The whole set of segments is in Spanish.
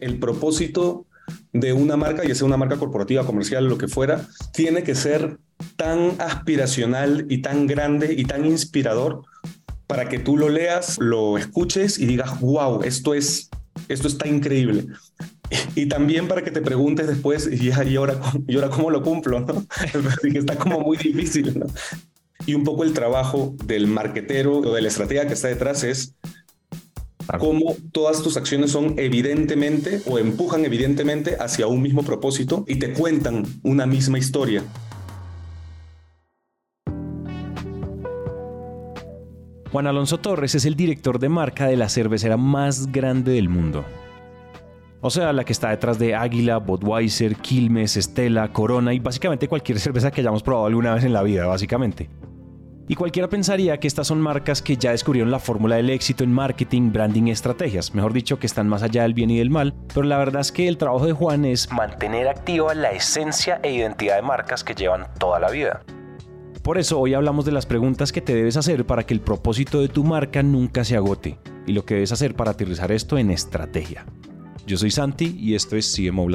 el propósito de una marca, ya sea una marca corporativa, comercial, lo que fuera, tiene que ser tan aspiracional y tan grande y tan inspirador para que tú lo leas, lo escuches y digas, wow, esto es, esto está increíble. Y también para que te preguntes después, y, ahora, y ahora cómo lo cumplo, ¿no? está como muy difícil. Y un poco el trabajo del marquetero o de la estrategia que está detrás es cómo todas tus acciones son evidentemente o empujan evidentemente hacia un mismo propósito y te cuentan una misma historia. Juan Alonso Torres es el director de marca de la cervecera más grande del mundo. O sea, la que está detrás de Águila, Budweiser, Quilmes, Estela, Corona y básicamente cualquier cerveza que hayamos probado alguna vez en la vida, básicamente. Y cualquiera pensaría que estas son marcas que ya descubrieron la fórmula del éxito en marketing, branding y estrategias, mejor dicho, que están más allá del bien y del mal, pero la verdad es que el trabajo de Juan es mantener activa la esencia e identidad de marcas que llevan toda la vida. Por eso hoy hablamos de las preguntas que te debes hacer para que el propósito de tu marca nunca se agote y lo que debes hacer para aterrizar esto en estrategia. Yo soy Santi y esto es CMO.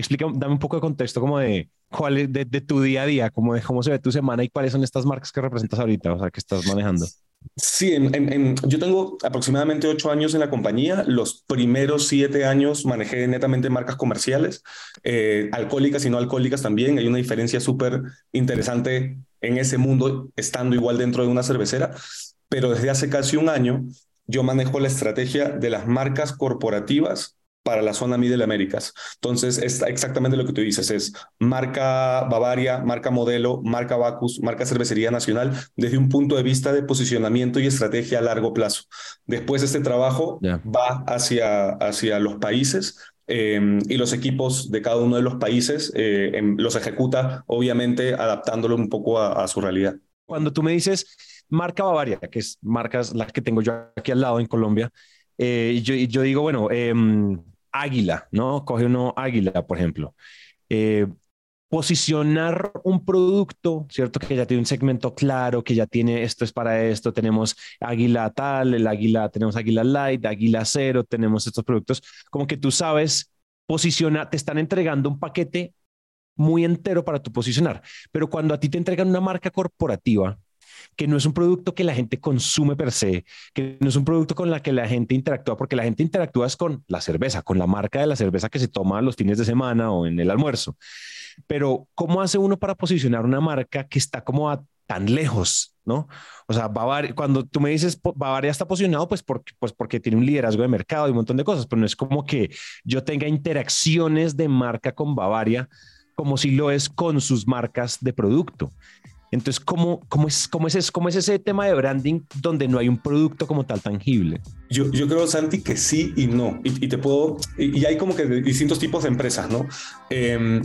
Explica, dame un poco de contexto como de cuál es de, tu día a día, como de cómo se ve tu semana y cuáles son estas marcas que representas ahorita, o sea, que estás manejando. Sí, yo tengo aproximadamente ocho años en la compañía. Los primeros siete años manejé netamente marcas comerciales, eh, alcohólicas y no alcohólicas también. Hay una diferencia súper interesante en ese mundo, estando igual dentro de una cervecera. Pero desde hace casi un año yo manejo la estrategia de las marcas corporativas para la zona Middle Américas. Entonces, es exactamente lo que tú dices, es marca Bavaria, marca modelo, marca Bacus, marca cervecería nacional, desde un punto de vista de posicionamiento y estrategia a largo plazo. Después este trabajo va hacia, hacia los países em, y los equipos de cada uno de los países eh, em, los ejecuta, obviamente adaptándolo un poco a, su realidad. Cuando tú me dices marca Bavaria, que es marcas las que tengo yo aquí al lado en Colombia, eh, yo, yo, digo, bueno, eh, águila, ¿no? Coge uno águila, por ejemplo. Eh, posicionar un producto, ¿cierto? Que ya tiene un segmento claro, que ya tiene esto es para esto, tenemos águila tal, el águila, tenemos águila light, águila cero, tenemos estos productos, como que tú sabes posicionar, te están entregando un paquete muy entero para tu posicionar, pero cuando a ti te entregan una marca corporativa, que no es un producto que la gente consume per se, que no es un producto con la que la gente interactúa, porque la gente interactúa es con la cerveza, con la marca de la cerveza que se toma los fines de semana o en el almuerzo. Pero, ¿cómo hace uno para posicionar una marca que está como tan lejos, ¿no? O sea, Bavaria, cuando tú me dices Bavaria está posicionado, pues porque, pues porque tiene un liderazgo de mercado y un montón de cosas, pero no es como que yo tenga interacciones de marca con Bavaria como si lo es con sus marcas de producto. Entonces, ¿cómo, cómo, es, cómo, es, ¿cómo es ese tema de branding donde no hay un producto como tal tangible? Yo, yo creo, Santi, que sí y no. Y, te puedo, y, hay como que distintos tipos de empresas, ¿no? Em,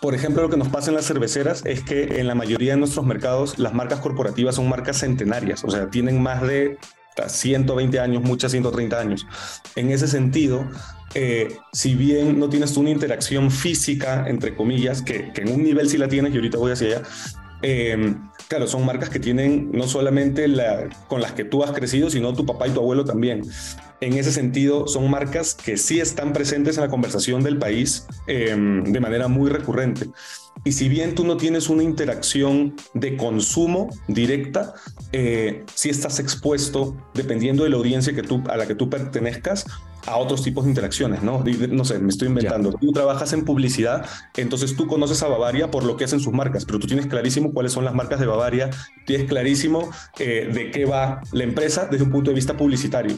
por ejemplo, lo que nos pasa en las cerveceras es que en la mayoría de nuestros mercados las marcas corporativas son marcas centenarias, o sea, tienen más de 120 años, muchas 130 años. En ese sentido, eh, si bien no tienes una interacción física, entre comillas, que, que, en un nivel sí la tienes, y ahorita voy hacia allá, eh, claro, son marcas que tienen no solamente la, con las que tú has crecido, sino tu papá y tu abuelo también. En ese sentido, son marcas que sí están presentes en la conversación del país em, de manera muy recurrente. Y si bien tú no tienes una interacción de consumo directa, eh, sí estás expuesto, dependiendo de la audiencia que tú, a la que tú pertenezcas, a otros tipos de interacciones, ¿no? No sé, me estoy inventando. Tú trabajas en publicidad, entonces tú conoces a Bavaria por lo que hacen sus marcas, pero tú tienes clarísimo cuáles son las marcas de Bavaria, tienes clarísimo eh, de qué va la empresa desde un punto de vista publicitario.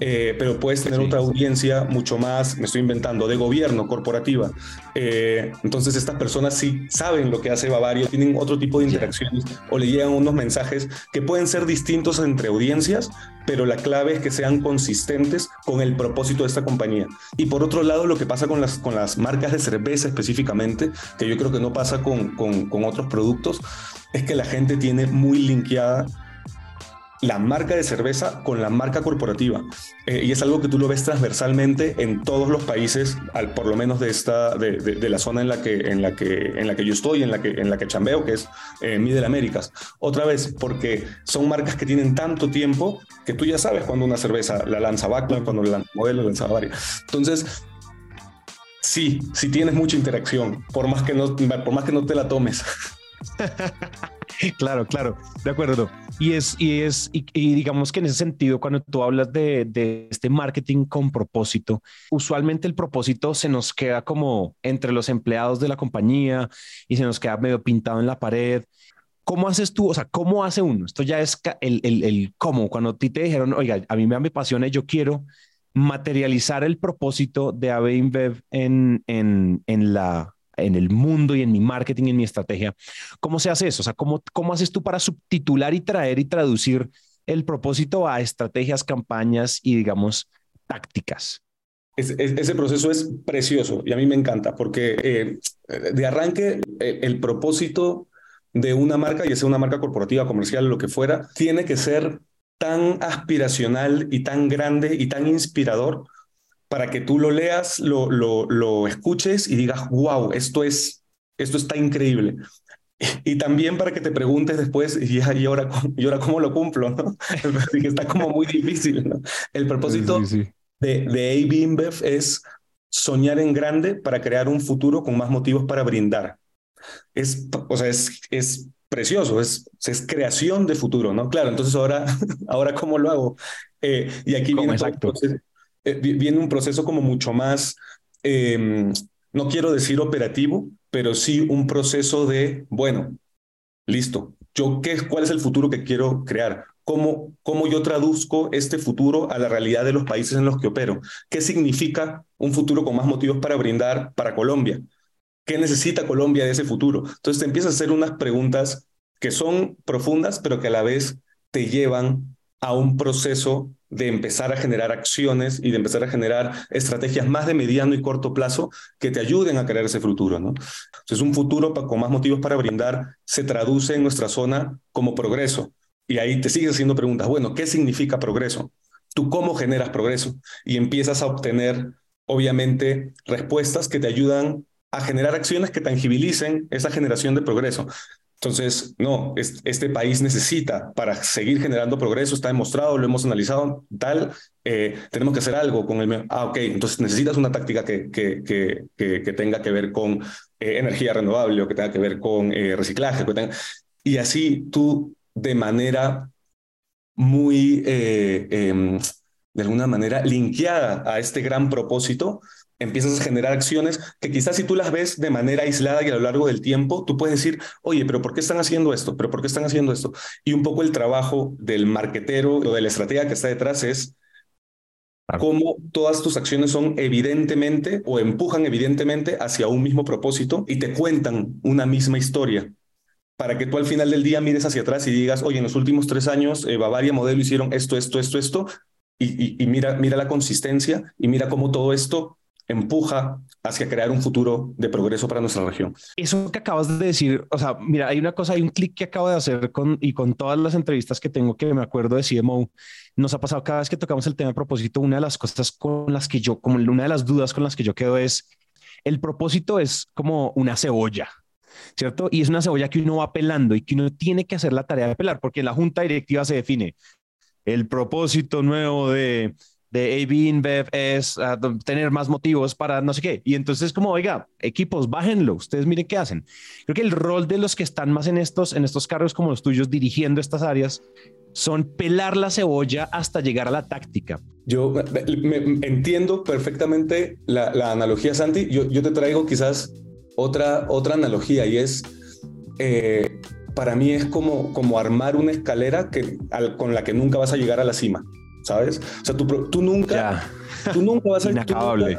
Eh, pero puedes tener otra audiencia mucho más, me estoy inventando, de gobierno, corporativa. Eh, entonces estas personas sí saben lo que hace Bavaria, tienen otro tipo de interacciones o le llegan unos mensajes que pueden ser distintos entre audiencias, pero la clave es que sean consistentes con el propósito de esta compañía. Y por otro lado, lo que pasa con las, con las marcas de cerveza específicamente, que yo creo que no pasa con, con, con otros productos, es que la gente tiene muy linkeada la marca de cerveza con la marca corporativa. Eh, y es algo que tú lo ves transversalmente en todos los países, al, por lo menos de, esta, de, la zona en la, que, en, la que, en la que yo estoy, en la que, en la que chambeo, que es eh, Middle Américas. Otra vez, porque son marcas que tienen tanto tiempo que tú ya sabes cuando una cerveza la lanza Backlund, cuando la lanza Modelo, la lanza varias. Entonces, sí, sí tienes mucha interacción, por más que no, por más que no te la tomes. claro, claro, de acuerdo. Y es, y es, y, digamos que en ese sentido, cuando tú hablas de, este marketing con propósito, usualmente el propósito se nos queda como entre los empleados de la compañía y se nos queda medio pintado en la pared. ¿Cómo haces tú? O sea, ¿cómo hace uno? Esto ya es el, el, el cómo. Cuando a ti te dijeron, oiga, a mí me apasiona y yo quiero materializar el propósito de AB InBev en, en, en la en el mundo y en mi marketing y en mi estrategia. ¿Cómo se hace eso? O sea, ¿cómo, cómo haces tú para subtitular y traer y traducir el propósito a estrategias, campañas y, digamos, tácticas? ese proceso es precioso y a mí me encanta porque eh, de arranque el, propósito de una marca, ya sea una marca corporativa, comercial, lo que fuera, tiene que ser tan aspiracional y tan grande y tan inspirador para que tú lo leas, lo, lo, lo escuches y digas, wow, esto, es, esto está increíble. Y también para que te preguntes después, y, y, ahora, y ahora cómo lo cumplo, ¿no? que está como muy difícil, ¿no? El propósito de, de AB InBev es soñar en grande para crear un futuro con más motivos para brindar. Es, o sea, es, es precioso, es, es creación de futuro, ¿no? Claro, entonces ahora, ahora ¿cómo lo hago? Eh, y aquí viene exacto? Eh, viene un proceso como mucho más, em, no quiero decir operativo, pero sí un proceso de, bueno, listo, yo qué, cuál es el futuro que quiero crear, cómo, cómo yo traduzco este futuro a la realidad de los países en los que opero, qué significa un futuro con más motivos para brindar para Colombia, qué necesita Colombia de ese futuro. Entonces te empiezas a hacer unas preguntas que son profundas, pero que a la vez te llevan a un proceso de empezar a generar acciones y de empezar a generar estrategias más de mediano y corto plazo que te ayuden a crear ese futuro. ¿no? Entonces, un futuro con más motivos para brindar se traduce en nuestra zona como progreso. Y ahí te sigues haciendo preguntas, bueno, ¿qué significa progreso? ¿Tú cómo generas progreso? Y empiezas a obtener, obviamente, respuestas que te ayudan a generar acciones que tangibilicen esa generación de progreso. Entonces, no, este país necesita para seguir generando progreso, está demostrado, lo hemos analizado, tal, eh, tenemos que hacer algo con el... Ah, ok, entonces necesitas una táctica que, que, que, que, tenga que ver con eh, energía renovable o que tenga que ver con eh, reciclaje. Y así tú de manera muy, em, de alguna manera, linkeada a este gran propósito, empiezas a generar acciones que quizás si tú las ves de manera aislada y a lo largo del tiempo, tú puedes decir, oye, pero ¿por qué están haciendo esto? ¿Pero por qué están haciendo esto? Y un poco el trabajo del marquetero o de la estrategia que está detrás es cómo todas tus acciones son evidentemente o empujan evidentemente hacia un mismo propósito y te cuentan una misma historia para que tú al final del día mires hacia atrás y digas, oye, en los últimos tres años eh, Bavaria Modelo hicieron esto, esto, esto, esto, y, y, mira, mira la consistencia y mira cómo todo esto empuja hacia crear un futuro de progreso para nuestra región. Eso que acabas de decir, o sea, mira, hay una cosa, hay un clic que acabo de hacer con y con todas las entrevistas que tengo que me acuerdo de CMO, nos ha pasado cada vez que tocamos el tema de propósito, una de las cosas con las que yo, como una de las dudas con las que yo quedo es, el propósito es como una cebolla, ¿cierto? Y es una cebolla que uno va pelando y que uno tiene que hacer la tarea de pelar, porque en la junta directiva se define el propósito nuevo de de AB InBev es ah, tener más motivos para no sé qué. Y entonces como, oiga, equipos, bájenlo, ustedes miren qué hacen. Creo que el rol de los que están más en estos, en estos cargos como los tuyos dirigiendo estas áreas son pelar la cebolla hasta llegar a la táctica. Yo me, entiendo perfectamente la, la, analogía, Santi. Yo, yo te traigo quizás otra, otra analogía y es, eh, para mí es como, como armar una escalera que, con la que nunca vas a llegar a la cima. ¿Sabes? O sea, tú, tú nunca, tú nunca vas a... Inacabable.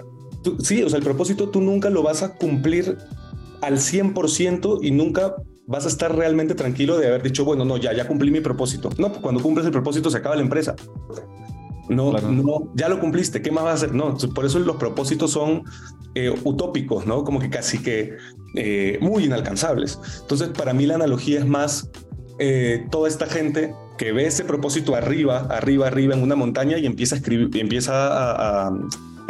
sí, o sea, el propósito tú nunca lo vas a cumplir al 100% y nunca vas a estar realmente tranquilo de haber dicho, bueno, no, ya, ya cumplí mi propósito. No, cuando cumples el propósito se acaba la empresa. No, no, ya lo cumpliste, ¿qué más vas a hacer? No, por eso los propósitos son eh, utópicos, ¿no? Como que casi que eh, muy inalcanzables. Entonces, para mí la analogía es más, eh, toda esta gente que ve ese propósito arriba, arriba, arriba en una montaña y empieza a escribir, y empieza a,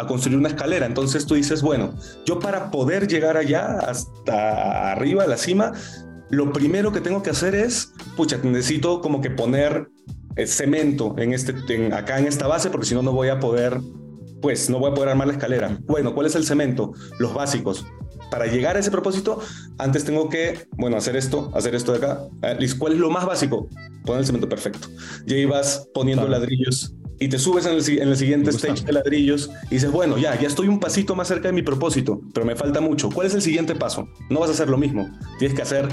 construir una escalera. Entonces tú dices, bueno, yo para poder llegar allá, hasta arriba, a la cima, lo primero que tengo que hacer es, pucha, necesito como que poner eh, cemento en este, acá en esta base, porque si no, no voy a poder, pues no voy a poder armar la escalera. Bueno, ¿cuál es el cemento? Los básicos. Para llegar a ese propósito, antes tengo que, bueno, hacer esto, hacer esto de acá. Ah, ¿Cuál es lo más básico? Poner el cemento perfecto. Ya ibas poniendo ladrillos y te subes en el, en el siguiente stage de ladrillos y dices, bueno, ya, ya estoy un pasito más cerca de mi propósito, pero me falta mucho. ¿Cuál es el siguiente paso? No vas a hacer lo mismo. Tienes que hacer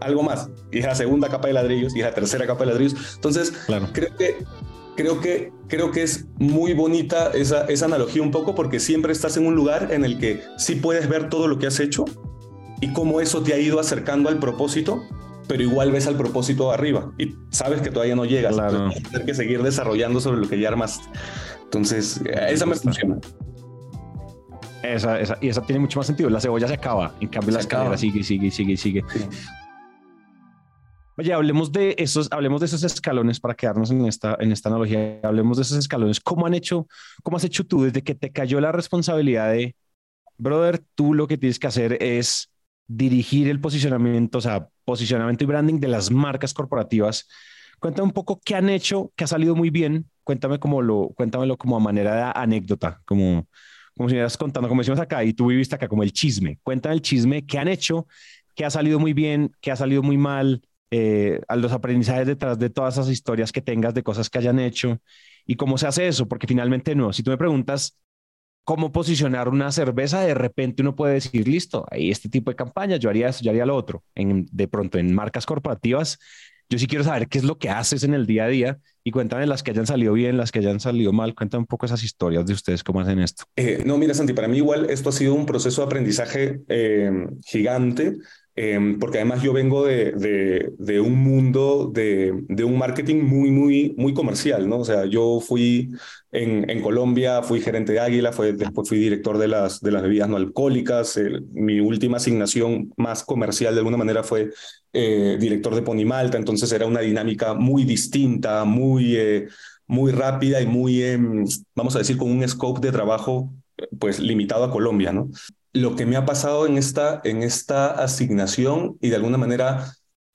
algo más. Y es la segunda capa de ladrillos y es la tercera capa de ladrillos. Entonces, creo que creo que, creo que es muy bonita esa, esa analogía un poco porque siempre estás en un lugar en el que sí puedes ver todo lo que has hecho y cómo eso te ha ido acercando al propósito, pero igual ves al propósito arriba y sabes que todavía no llegas. Claro. Tienes que seguir desarrollando sobre lo que ya armaste. Entonces, esa me funciona. Esa, esa, y esa tiene mucho más sentido. La cebolla se acaba, en cambio la escalera sigue, sigue, sigue, sigue. Oye, hablemos de esos, hablemos de esos escalones para quedarnos en esta, en esta analogía. Hablemos de esos escalones. ¿Cómo han hecho, cómo has hecho tú desde que te cayó la responsabilidad de, brother, tú lo que tienes que hacer es dirigir el posicionamiento, o sea, posicionamiento y branding de las marcas corporativas. Cuéntame un poco qué han hecho, qué ha salido muy bien. Cuéntame cómo lo, cuéntamelo como a manera de anécdota, como, como si me estuvieras contando, como decimos acá, y tú viviste acá como el chisme. Cuéntame el chisme, qué han hecho, qué ha salido muy bien, qué ha salido muy mal, eh, a los aprendizajes detrás de todas esas historias que tengas de cosas que hayan hecho y cómo se hace eso, porque finalmente no, si tú me preguntas cómo posicionar una cerveza, de repente uno puede decir, listo, hay este tipo de campaña, yo haría yo haría lo otro. En, de pronto en marcas corporativas, yo sí quiero saber qué es lo que haces en el día a día y cuéntame las que hayan salido bien, las que hayan salido mal. Cuéntame un poco esas historias de ustedes, cómo hacen esto. Eh, no, mira, Santi, para mí igual esto ha sido un proceso de aprendizaje eh, gigante Em, porque además yo vengo de, de, un mundo de, de, un marketing muy, muy, muy comercial, ¿no? O sea, yo fui en, en Colombia, fui gerente de Águila, fue, después fui director de las, de las bebidas no alcohólicas, mi última asignación más comercial de alguna manera fue eh, director de Ponimalta, entonces era una dinámica muy distinta, muy, eh, muy rápida y muy, em, vamos a decir, con un scope de trabajo pues limitado a Colombia, ¿no? Lo que me ha pasado en esta, en esta asignación y de alguna manera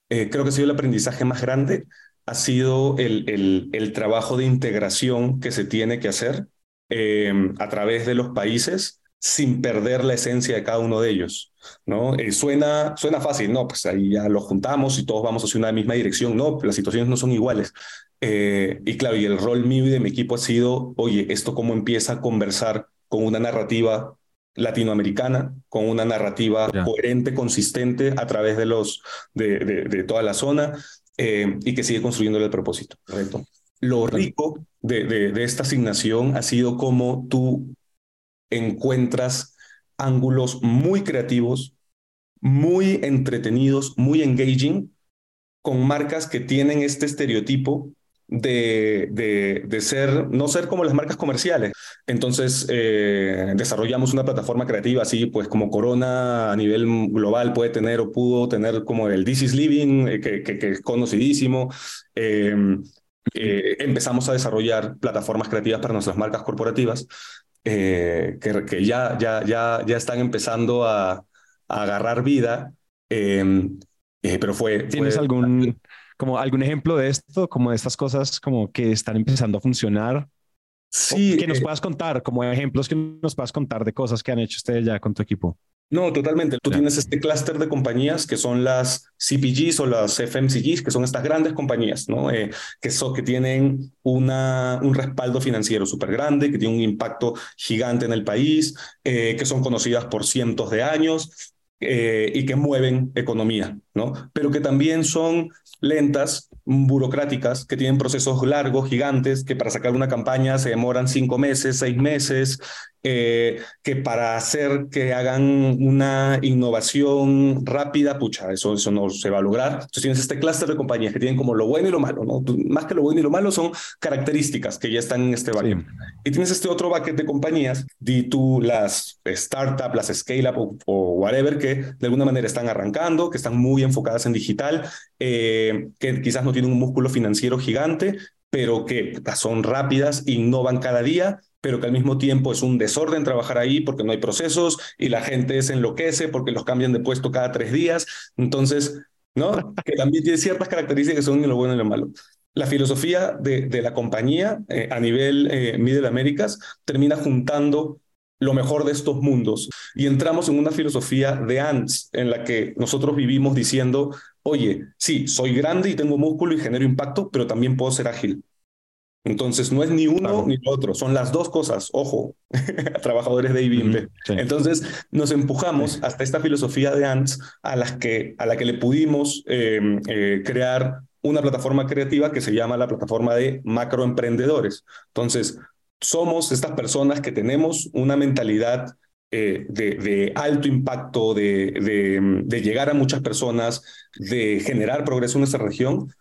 eh, creo que ha sido el aprendizaje más grande, ha sido el, el, el trabajo de integración que se tiene que hacer em, a través de los países sin perder la esencia de cada uno de ellos, ¿no? Eh, suena, suena fácil, ¿no? Pues ahí ya lo juntamos y todos vamos hacia una misma dirección, ¿no? Las situaciones no son iguales. Eh, y claro, y el rol mío y de mi equipo ha sido, oye, ¿esto cómo empieza a conversar con una narrativa latinoamericana con una narrativa coherente, consistente a través de, los, de, de, toda la zona eh, y que sigue construyendo el propósito. Correcto. Lo rico de, de, esta asignación ha sido cómo tú encuentras ángulos muy creativos, muy entretenidos, muy engaging, con marcas que tienen este estereotipo de, de, ser, no ser como las marcas comerciales. Entonces, eh, desarrollamos una plataforma creativa así, pues como Corona a nivel global puede tener o pudo tener como el This is Living, eh, que, que, es conocidísimo. Em, eh, empezamos a desarrollar plataformas creativas para nuestras marcas corporativas, que, que, ya, ya, ya, ya están empezando a, a agarrar vida. Em, pero fue... ¿Tienes algún como algún ejemplo de esto, como de estas cosas como que están empezando a funcionar. Sí. Que nos eh, puedas contar, como ejemplos que nos puedas contar de cosas que han hecho ustedes ya con tu equipo. No, totalmente. Tú tienes este clúster de compañías que son las CPGs o las FMCGs, que son estas grandes compañías, ¿no? Eh, que, son, que tienen una, un respaldo financiero súper grande, que tienen un impacto gigante en el país, eh, que son conocidas por cientos de años y que mueven economía, ¿no? Pero que también son lentas, burocráticas, que tienen procesos largos, gigantes, que para sacar una campaña se demoran cinco meses, seis meses, eh, que para hacer que hagan una innovación rápida, pucha, eso, eso no se va a lograr. Entonces tienes este clúster de compañías que tienen como lo bueno y lo malo, ¿no? Más que lo bueno y lo malo son características que ya están en este bucket. Y tienes este otro bucket de compañías, di tú las startups, las scale-up o, whatever, que de alguna manera están arrancando, que están muy enfocadas en digital, eh, que quizás no tienen un músculo financiero gigante, pero que son rápidas, innovan cada día pero que al mismo tiempo es un desorden trabajar ahí porque no hay procesos y la gente se enloquece porque los cambian de puesto cada tres días. Entonces, ¿no? Que también tiene ciertas características que son lo bueno y lo malo. La filosofía de, de la compañía eh, a nivel eh, Middle Americas termina juntando lo mejor de estos mundos y entramos en una filosofía de ANTS en la que nosotros vivimos diciendo, oye, sí, soy grande y tengo músculo y genero impacto, pero también puedo ser ágil. Entonces, no es ni uno ni otro, son las dos cosas, ojo, trabajadores de IBM. Entonces, nos empujamos hasta esta filosofía de ANTS a, las que, a la que le pudimos em, eh, crear una plataforma creativa que se llama la plataforma de macroemprendedores. Entonces, somos estas personas que tenemos una mentalidad eh, de, alto impacto, de, de llegar a muchas personas, de generar progreso en nuestra región,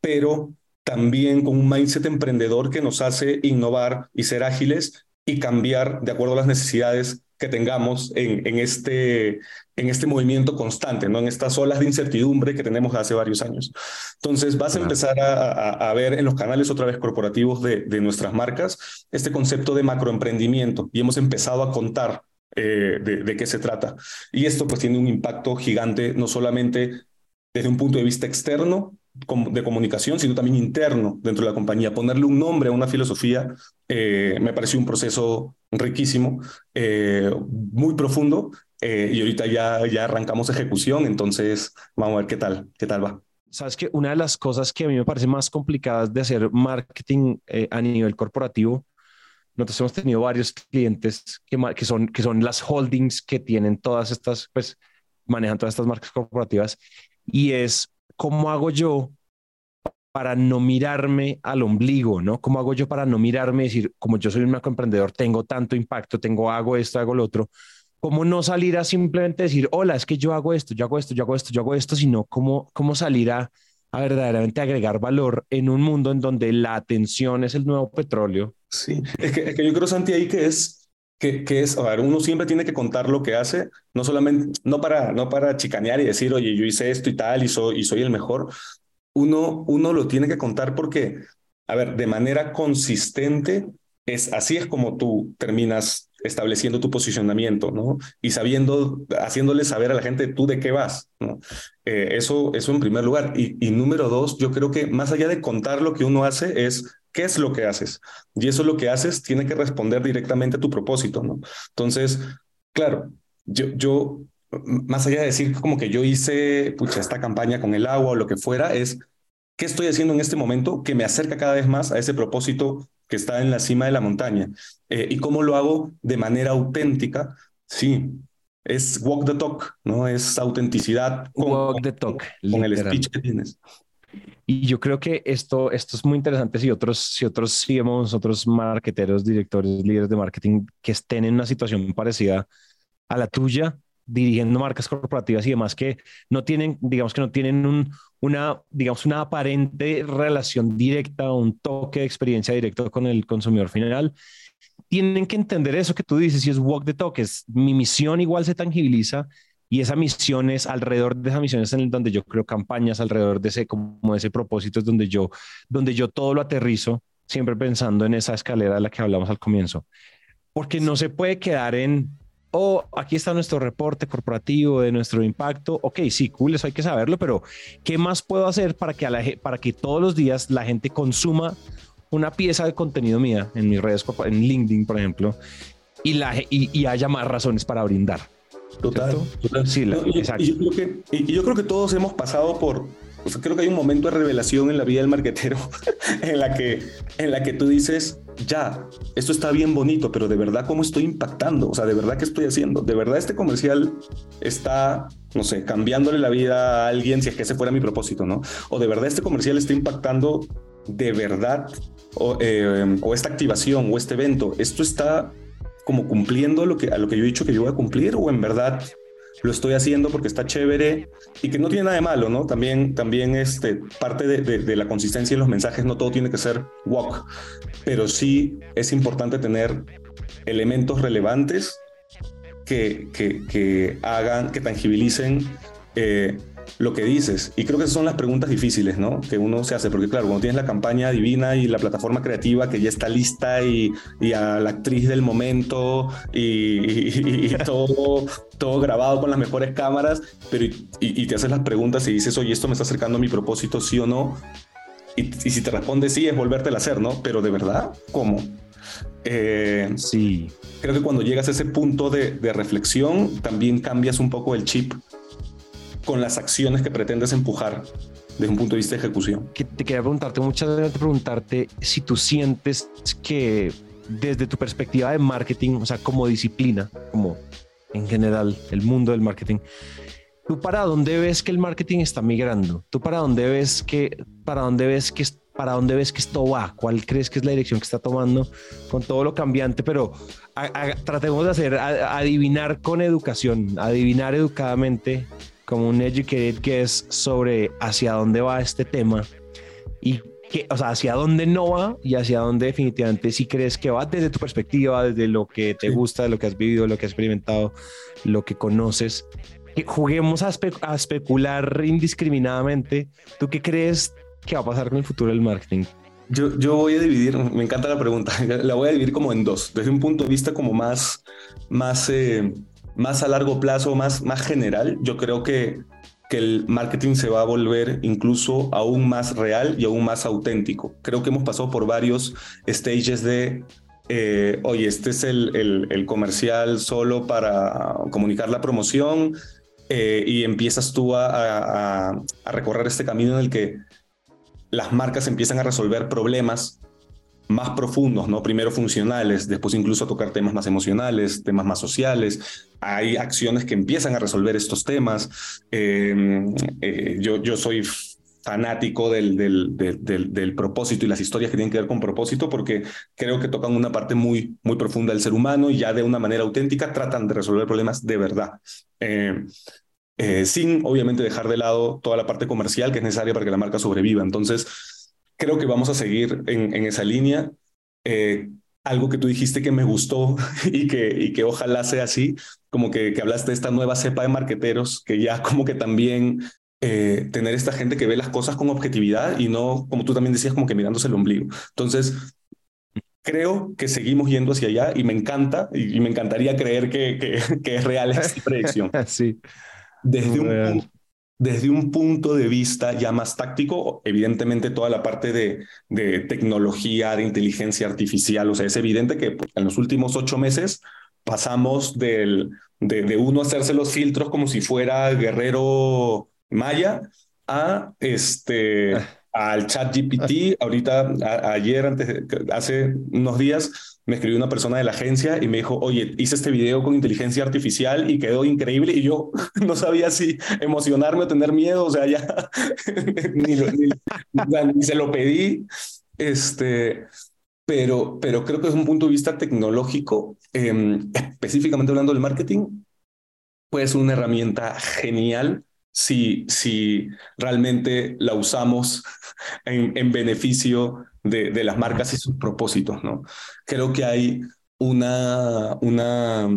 pero también con un mindset emprendedor que nos hace innovar y ser ágiles y cambiar de acuerdo a las necesidades que tengamos en, en, este, en este movimiento constante, ¿no? en estas olas de incertidumbre que tenemos hace varios años. Entonces vas a empezar a, a, ver en los canales otra vez corporativos de, de, nuestras marcas este concepto de macroemprendimiento y hemos empezado a contar eh, de, de, qué se trata. Y esto pues tiene un impacto gigante, no solamente desde un punto de vista externo, de comunicación, sino también interno dentro de la compañía. Ponerle un nombre a una filosofía eh, me pareció un proceso riquísimo, eh, muy profundo, eh, y ahorita ya, ya arrancamos ejecución, entonces vamos a ver qué tal, qué tal va. Sabes que una de las cosas que a mí me parece más complicadas de hacer marketing a nivel corporativo, nosotros hemos tenido varios clientes que, que, son, que son las holdings que tienen todas estas, pues manejan todas estas marcas corporativas, y es ¿cómo hago yo para no mirarme al ombligo, ¿no? ¿Cómo hago yo para no mirarme y decir, como yo soy un emprendedor, tengo tanto impacto, tengo, hago esto, hago lo otro? ¿Cómo no salir a simplemente decir, hola, es que yo hago esto, yo hago esto, yo hago esto, yo hago esto, sino cómo, cómo salir a, a verdaderamente agregar valor en un mundo en donde la atención es el nuevo petróleo? Sí, es que, es que yo creo, Santi, ahí que es que, es, a ver, uno siempre tiene que contar lo que hace, no solamente, no para, no para chicanear y decir, oye, yo hice esto y tal y soy, y soy el mejor. Uno, uno lo tiene que contar porque, a ver, de manera consistente, es así es como tú terminas estableciendo tu posicionamiento, ¿no? Y sabiendo, haciéndole saber a la gente tú de qué vas, ¿no? Eh, eso, eso en primer lugar. Y, y número dos, yo creo que más allá de contar lo que uno hace, es ¿Qué es lo que haces? Y eso lo que haces tiene que responder directamente a tu propósito, ¿no? Entonces, claro, yo, yo más allá de decir como que yo hice pucha, esta campaña con el agua o lo que fuera, es qué estoy haciendo en este momento que me acerca cada vez más a ese propósito que está en la cima de la montaña. Eh, y cómo lo hago de manera auténtica, sí, es walk the talk, ¿no? Es autenticidad. walk the talk. con el speech que tienes. Y yo creo que esto, esto es muy interesante si otros, si otros si otros marketeros, directores, líderes de marketing que estén en una situación parecida a la tuya, dirigiendo marcas corporativas y demás que no tienen, digamos que no tienen un, una, digamos, una aparente relación directa un toque de experiencia directo con el consumidor final, tienen que entender eso que tú dices y es walk the talk, es mi misión igual se tangibiliza y esa misión es alrededor de esa misión es en donde yo creo campañas, alrededor de ese, como ese propósito es donde yo, donde yo todo lo aterrizo, siempre pensando en esa escalera de la que hablamos al comienzo. Porque no se puede quedar en, oh, aquí está nuestro reporte corporativo de nuestro impacto. Ok, sí, cool, eso hay que saberlo, pero ¿qué más puedo hacer para que, a la, para que todos los días la gente consuma una pieza de contenido mía en mis redes, en LinkedIn, por ejemplo, y, la, y haya más razones para brindar? Total, total. Sí, y, yo creo que, y yo creo que todos hemos pasado por, o sea, creo que hay un momento de revelación en la vida del marquetero en la que, en la que tú dices, ya, esto está bien bonito, pero de verdad, ¿cómo estoy impactando? O sea, de verdad, ¿qué estoy haciendo? De verdad, este comercial está, no sé, cambiándole la vida a alguien si es que ese fuera mi propósito, ¿no? O de verdad, este comercial está impactando de verdad, o, eh, o esta activación o este evento, esto está como cumpliendo lo que, a lo que yo he dicho que yo voy a cumplir o en verdad lo estoy haciendo porque está chévere y que no tiene nada de malo, ¿no? También, también este, parte de, la consistencia en los mensajes, no todo tiene que ser walk, pero sí es importante tener elementos relevantes que, que, que hagan, que tangibilicen eh, lo que dices. Y creo que esas son las preguntas difíciles, ¿no? Que uno se hace, porque claro, cuando tienes la campaña divina y la plataforma creativa que ya está lista y, y a la actriz del momento y, todo, todo grabado con las mejores cámaras, pero y, te haces las preguntas y dices, oye, esto me está acercando a mi propósito, sí o no. Y, si te responde sí, es volvértela a hacer, ¿no? Pero de verdad, ¿cómo? Eh, sí. Creo que cuando llegas a ese punto de, de reflexión, también cambias un poco el chip con las acciones que pretendes empujar desde un punto de vista de ejecución. Que te quería preguntarte, muchas veces preguntarte si tú sientes que desde tu perspectiva de marketing, o sea, como disciplina, como en general el mundo del marketing, ¿tú para dónde ves que el marketing está migrando? ¿Tú para dónde ves que, para dónde ves que, para dónde ves que esto va? ¿Cuál crees que es la dirección que está tomando con todo lo cambiante? Pero tratemos de hacer, adivinar con educación, adivinar educadamente como un educated guess sobre hacia dónde va este tema y que, o sea, hacia dónde no va y hacia dónde definitivamente sí crees que va desde tu perspectiva, desde lo que te gusta, de lo que has vivido, lo que has experimentado, lo que conoces. Que juguemos a, a especular indiscriminadamente. ¿Tú qué crees que va a pasar con el futuro del marketing? Yo, yo, voy a dividir, me encanta la pregunta, la voy a dividir como en dos, desde un punto de vista como más, más eh, más a largo plazo, más, más general, yo creo que, que el marketing se va a volver incluso aún más real y aún más auténtico. Creo que hemos pasado por varios stages de, eh, oye, este es el, el, comercial solo para comunicar la promoción eh, y empiezas tú a, a, a recorrer este camino en el que las marcas empiezan a resolver problemas más profundos, ¿no? Primero funcionales, después incluso tocar temas más emocionales, temas más sociales. Hay acciones que empiezan a resolver estos temas. Em, eh, yo, yo soy fanático del, del, del, del, propósito y las historias que tienen que ver con propósito porque creo que tocan una parte muy, muy profunda del ser humano y ya de una manera auténtica tratan de resolver problemas de verdad. Em, eh, sin obviamente dejar de lado toda la parte comercial que es necesaria para que la marca sobreviva. Entonces, creo que vamos a seguir en, en esa línea. Eh, algo que tú dijiste que me gustó y que, y que ojalá sea así, como que, que hablaste de esta nueva cepa de marqueteros, que ya como que también eh, tener esta gente que ve las cosas con objetividad y no, como tú también decías, como que mirándose el ombligo. Entonces, creo que seguimos yendo hacia allá y me encanta y, me encantaría creer que, que, que es real esta predicción. sí. Desde un, desde un punto de vista ya más táctico, evidentemente toda la parte de, de tecnología, de inteligencia artificial, o sea, es evidente que pues, en los últimos ocho meses pasamos del, de, de uno hacerse los filtros como si fuera guerrero maya a este ah al chat GPT. Ahorita, ayer, antes, hace unos días, me escribió una persona de la agencia y me dijo, oye, hice este video con inteligencia artificial y quedó increíble. Y yo no sabía si emocionarme o tener miedo. O sea, ya ni, ni, se lo pedí. Este, pero, pero creo que desde un punto de vista tecnológico, em, específicamente hablando del marketing, puede ser una herramienta genial si, si realmente la usamos en, en beneficio de, de, las marcas y sus propósitos, ¿no? Creo que hay una, una,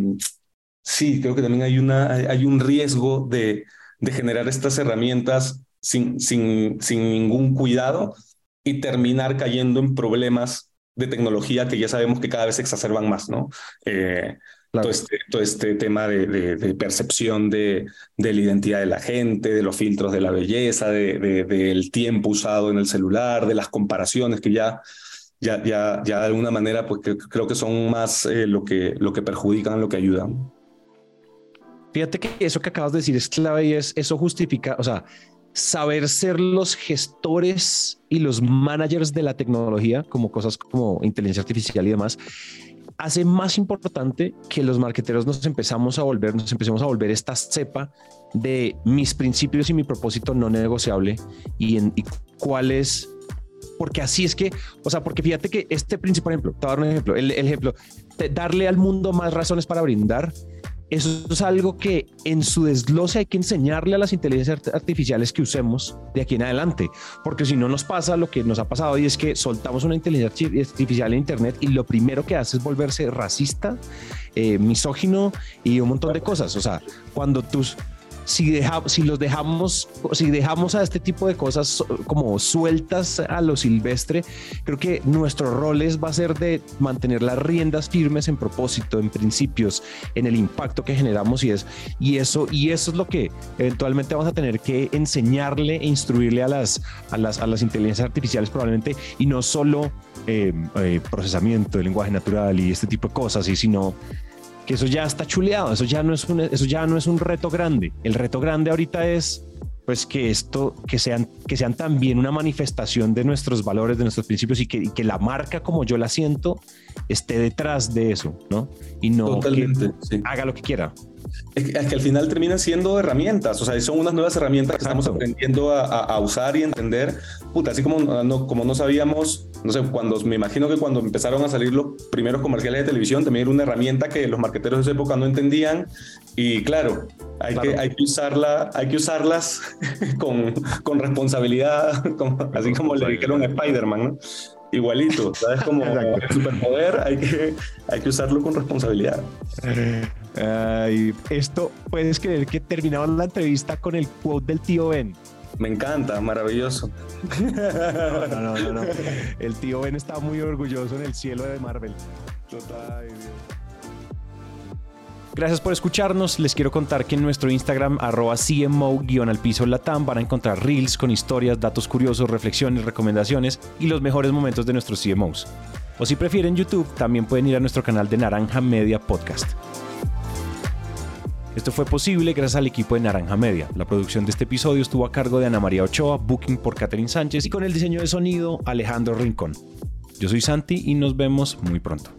sí, creo que también hay, una, hay un riesgo de, de generar estas herramientas sin, sin, sin ningún cuidado y terminar cayendo en problemas de tecnología que ya sabemos que cada vez se exacerban más, ¿no? Eh, todo, este, todo, este, tema de, de, percepción de, de, la identidad de la gente, de los filtros de la belleza, del tiempo usado en el celular, de las comparaciones que ya, ya, ya, ya de alguna manera pues, creo que son más eh, lo, que, lo que perjudican, lo que ayudan. Fíjate que eso que acabas de decir es clave y es, eso justifica, o sea, saber ser los gestores y los managers de la tecnología, como cosas como inteligencia artificial y demás, hace más importante que los marqueteros nos empezamos a volver, nos empecemos a volver esta cepa de mis principios y mi propósito no negociable y, en, cuál es porque así es que, o sea, porque fíjate que este principio, por ejemplo, te voy a dar un ejemplo, el, el ejemplo, darle al mundo más razones para brindar eso es algo que en su desglose hay que enseñarle a las inteligencias artificiales que usemos de aquí en adelante, porque si no nos pasa lo que nos ha pasado y es que soltamos una inteligencia artificial en Internet y lo primero que hace es volverse racista, eh, misógino y un montón de cosas. O sea, cuando tus si, si los dejamos, si dejamos a este tipo de cosas como sueltas a lo silvestre, creo que nuestro rol es, va a ser de mantener las riendas firmes en propósito, en principios, en el impacto que generamos y es y eso y eso es lo que eventualmente vamos a tener que enseñarle e instruirle a las a las a las inteligencias artificiales probablemente y no solo eh, eh, procesamiento de lenguaje natural y este tipo de cosas, y sino que eso ya está chuleado, eso ya no es un, eso ya no es un reto grande. El reto grande ahorita es pues que esto, que sean, que sean también una manifestación de nuestros valores, de nuestros principios y que, que la marca como yo la siento esté detrás de eso, ¿no? Y no que haga lo que quiera. Es que, al final terminan siendo herramientas, o sea, son unas nuevas herramientas que estamos aprendiendo a, a, usar y entender. Puta, así como no, como no sabíamos, no sé, cuando me imagino que cuando empezaron a salir los primeros comerciales de televisión, también era una herramienta que los marqueteros de esa época no entendían. Y claro, hay, Que, hay, que, usarla, hay que usarlas con, con responsabilidad, así como le dijeron a Spider-Man, ¿no? igualito, ¿sabes? Como superpoder hay que, hay que usarlo con responsabilidad. Ay, esto, puedes creer que terminamos la entrevista con el quote del tío Ben. Me encanta, maravilloso. No, no, no, no. El tío Ben está muy orgulloso en el cielo de Marvel. Total. Gracias por escucharnos. Les quiero contar que en nuestro Instagram, arroba CMO-al piso Latam, van a encontrar reels con historias, datos curiosos, reflexiones, recomendaciones y los mejores momentos de nuestros CMOs. O si prefieren YouTube, también pueden ir a nuestro canal de Naranja Media Podcast. Esto fue posible gracias al equipo de Naranja Media. La producción de este episodio estuvo a cargo de Ana María Ochoa, Booking por Catherine Sánchez y con el diseño de sonido Alejandro Rincón. Yo soy Santi y nos vemos muy pronto.